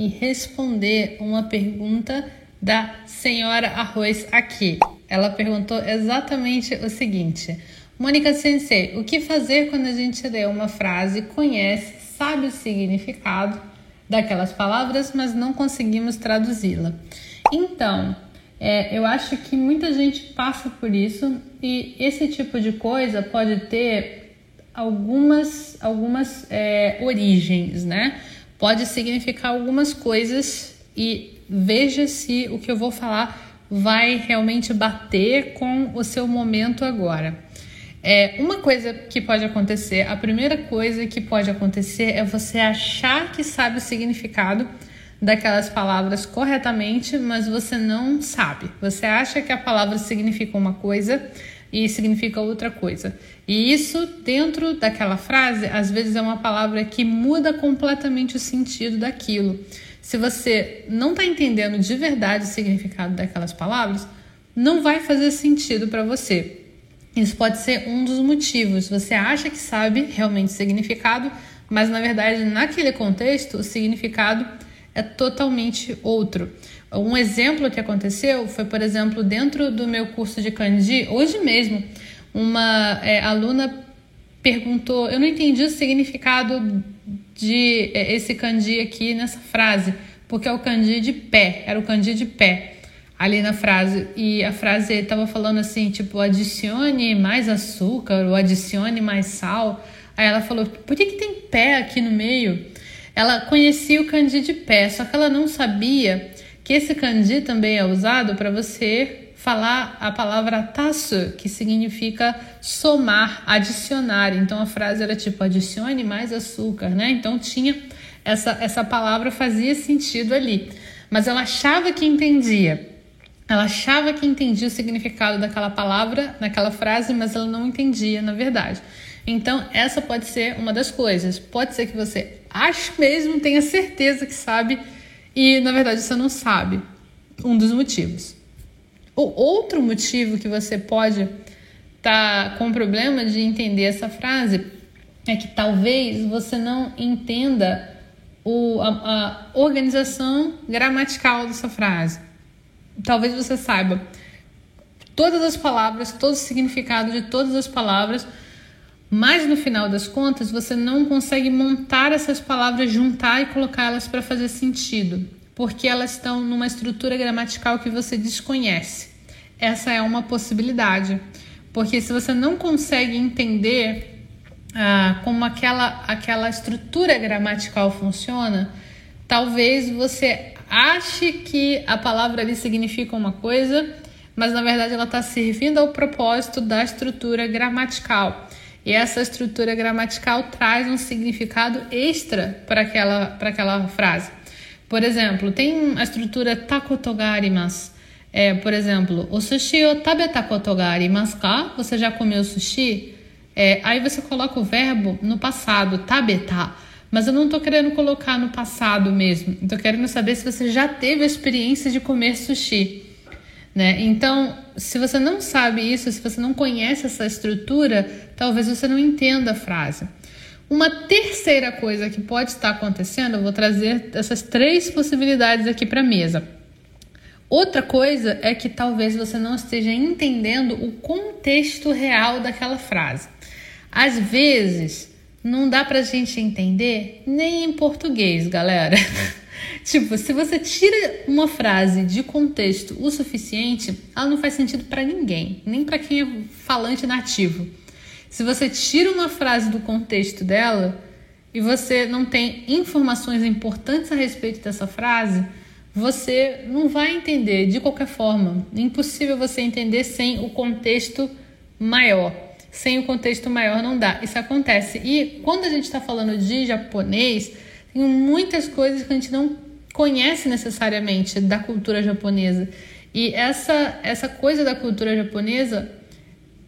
e responder uma pergunta da senhora Arroz aqui. Ela perguntou exatamente o seguinte: Mônica Sensei, o que fazer quando a gente lê uma frase, conhece, sabe o significado daquelas palavras, mas não conseguimos traduzi-la? Então, é, eu acho que muita gente passa por isso e esse tipo de coisa pode ter algumas, algumas é, origens, né? Pode significar algumas coisas e veja se o que eu vou falar vai realmente bater com o seu momento agora. É, uma coisa que pode acontecer, a primeira coisa que pode acontecer é você achar que sabe o significado daquelas palavras corretamente, mas você não sabe. Você acha que a palavra significa uma coisa e significa outra coisa. E isso, dentro daquela frase, às vezes é uma palavra que muda completamente o sentido daquilo. Se você não está entendendo de verdade o significado daquelas palavras, não vai fazer sentido para você. Isso pode ser um dos motivos. Você acha que sabe realmente o significado, mas na verdade, naquele contexto, o significado é totalmente outro. Um exemplo que aconteceu foi, por exemplo, dentro do meu curso de kanji, hoje mesmo, uma é, aluna perguntou, eu não entendi o significado de é, esse kanji aqui nessa frase, porque é o kanji de pé, era o kanji de pé ali na frase. E a frase estava falando assim, tipo, adicione mais açúcar ou adicione mais sal. Aí ela falou, por que, que tem pé aqui no meio? Ela conhecia o kanji de pé, só que ela não sabia que esse kanji também é usado para você falar a palavra tasu, que significa somar, adicionar. Então a frase era tipo adicione mais açúcar, né? Então tinha essa essa palavra fazia sentido ali, mas ela achava que entendia. Ela achava que entendia o significado daquela palavra, naquela frase, mas ela não entendia, na verdade. Então, essa pode ser uma das coisas. Pode ser que você ache mesmo, tenha certeza que sabe, e na verdade você não sabe. Um dos motivos. O outro motivo que você pode estar tá com problema de entender essa frase é que talvez você não entenda o, a, a organização gramatical dessa frase. Talvez você saiba todas as palavras, todo o significado de todas as palavras, mas no final das contas você não consegue montar essas palavras, juntar e colocá-las para fazer sentido, porque elas estão numa estrutura gramatical que você desconhece essa é uma possibilidade. Porque se você não consegue entender ah, como aquela, aquela estrutura gramatical funciona, talvez você ache que a palavra ali significa uma coisa, mas na verdade ela está servindo ao propósito da estrutura gramatical. E essa estrutura gramatical traz um significado extra para aquela, aquela frase. Por exemplo, tem a estrutura takotogarimasu é, por exemplo, o sushi o ga arimasu ka? Você já comeu sushi? É, aí você coloca o verbo no passado, tabeta. Mas eu não estou querendo colocar no passado mesmo. Estou querendo saber se você já teve a experiência de comer sushi. Né? Então, se você não sabe isso, se você não conhece essa estrutura, talvez você não entenda a frase. Uma terceira coisa que pode estar acontecendo, eu vou trazer essas três possibilidades aqui para a mesa. Outra coisa é que talvez você não esteja entendendo o contexto real daquela frase. Às vezes, não dá pra gente entender nem em português, galera. tipo, se você tira uma frase de contexto o suficiente, ela não faz sentido para ninguém, nem para quem é falante nativo. Se você tira uma frase do contexto dela e você não tem informações importantes a respeito dessa frase, você não vai entender de qualquer forma. É impossível você entender sem o contexto maior. Sem o contexto maior não dá. Isso acontece. E quando a gente está falando de japonês, tem muitas coisas que a gente não conhece necessariamente da cultura japonesa. E essa, essa coisa da cultura japonesa,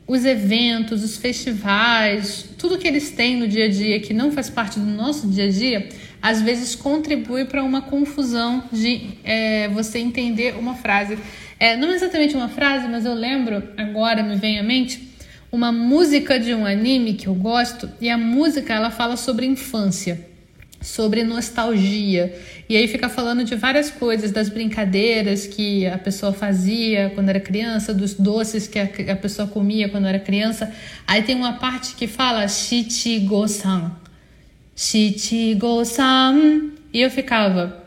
os eventos, os festivais, tudo que eles têm no dia a dia que não faz parte do nosso dia a dia, às vezes contribui para uma confusão de é, você entender uma frase. É, não exatamente uma frase, mas eu lembro, agora me vem à mente, uma música de um anime que eu gosto, e a música ela fala sobre infância sobre nostalgia. E aí fica falando de várias coisas, das brincadeiras que a pessoa fazia quando era criança, dos doces que a, pessoa comia quando era criança. Aí tem uma parte que fala Shichigo-san. Shichigo-san. E eu ficava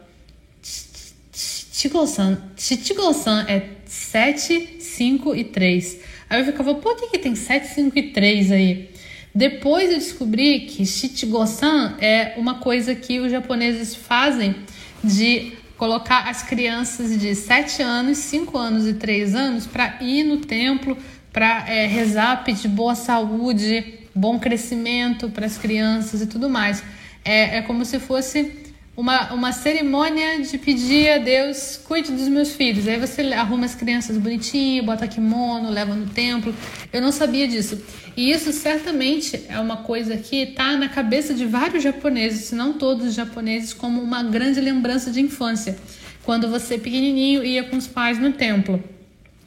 Shichigo-san. Shichigo-san é 7, 5 e 3. Aí eu ficava, por que, que tem 7, 5 e 3 aí? Depois eu descobri que Shichigo-san é uma coisa que os japoneses fazem de colocar as crianças de 7 anos, 5 anos e 3 anos para ir no templo, para é, rezar, pedir boa saúde, bom crescimento para as crianças e tudo mais. É, é como se fosse uma, uma cerimônia de pedir a Deus, cuide dos meus filhos. Aí você arruma as crianças bonitinho, bota kimono, leva no templo. Eu não sabia disso. E isso certamente é uma coisa que está na cabeça de vários japoneses, se não todos os japoneses, como uma grande lembrança de infância. Quando você pequenininho ia com os pais no templo.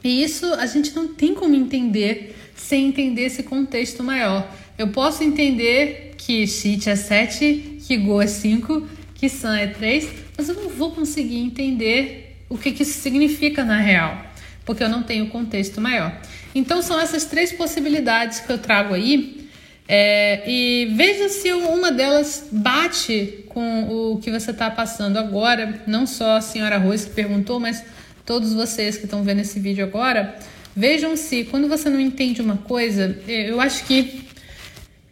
E isso a gente não tem como entender sem entender esse contexto maior. Eu posso entender que Shit é 7, que Go é 5, que San é 3, mas eu não vou conseguir entender o que, que isso significa na real, porque eu não tenho contexto maior. Então são essas três possibilidades que eu trago aí. É, e veja se uma delas bate com o que você está passando agora. Não só a senhora Rose que perguntou, mas todos vocês que estão vendo esse vídeo agora. Vejam se quando você não entende uma coisa, eu acho que,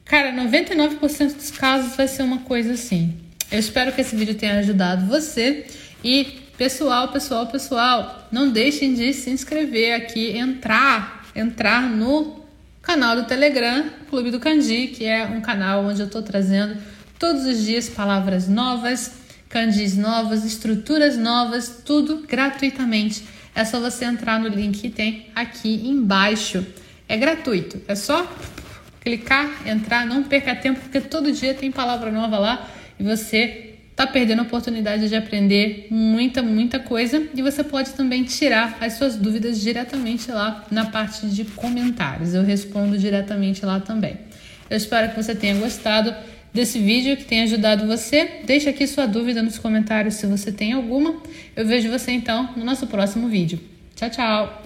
cara, 99% dos casos vai ser uma coisa assim. Eu espero que esse vídeo tenha ajudado você. E pessoal, pessoal, pessoal, não deixem de se inscrever aqui, entrar, entrar no canal do Telegram, Clube do Candi, que é um canal onde eu estou trazendo todos os dias palavras novas, candis novas, estruturas novas, tudo gratuitamente. É só você entrar no link que tem aqui embaixo. É gratuito, é só clicar, entrar, não perca tempo, porque todo dia tem palavra nova lá e você está perdendo a oportunidade de aprender muita, muita coisa e você pode também tirar as suas dúvidas diretamente lá na parte de comentários. Eu respondo diretamente lá também. Eu espero que você tenha gostado desse vídeo, que tenha ajudado você. Deixe aqui sua dúvida nos comentários se você tem alguma. Eu vejo você então no nosso próximo vídeo. Tchau, tchau!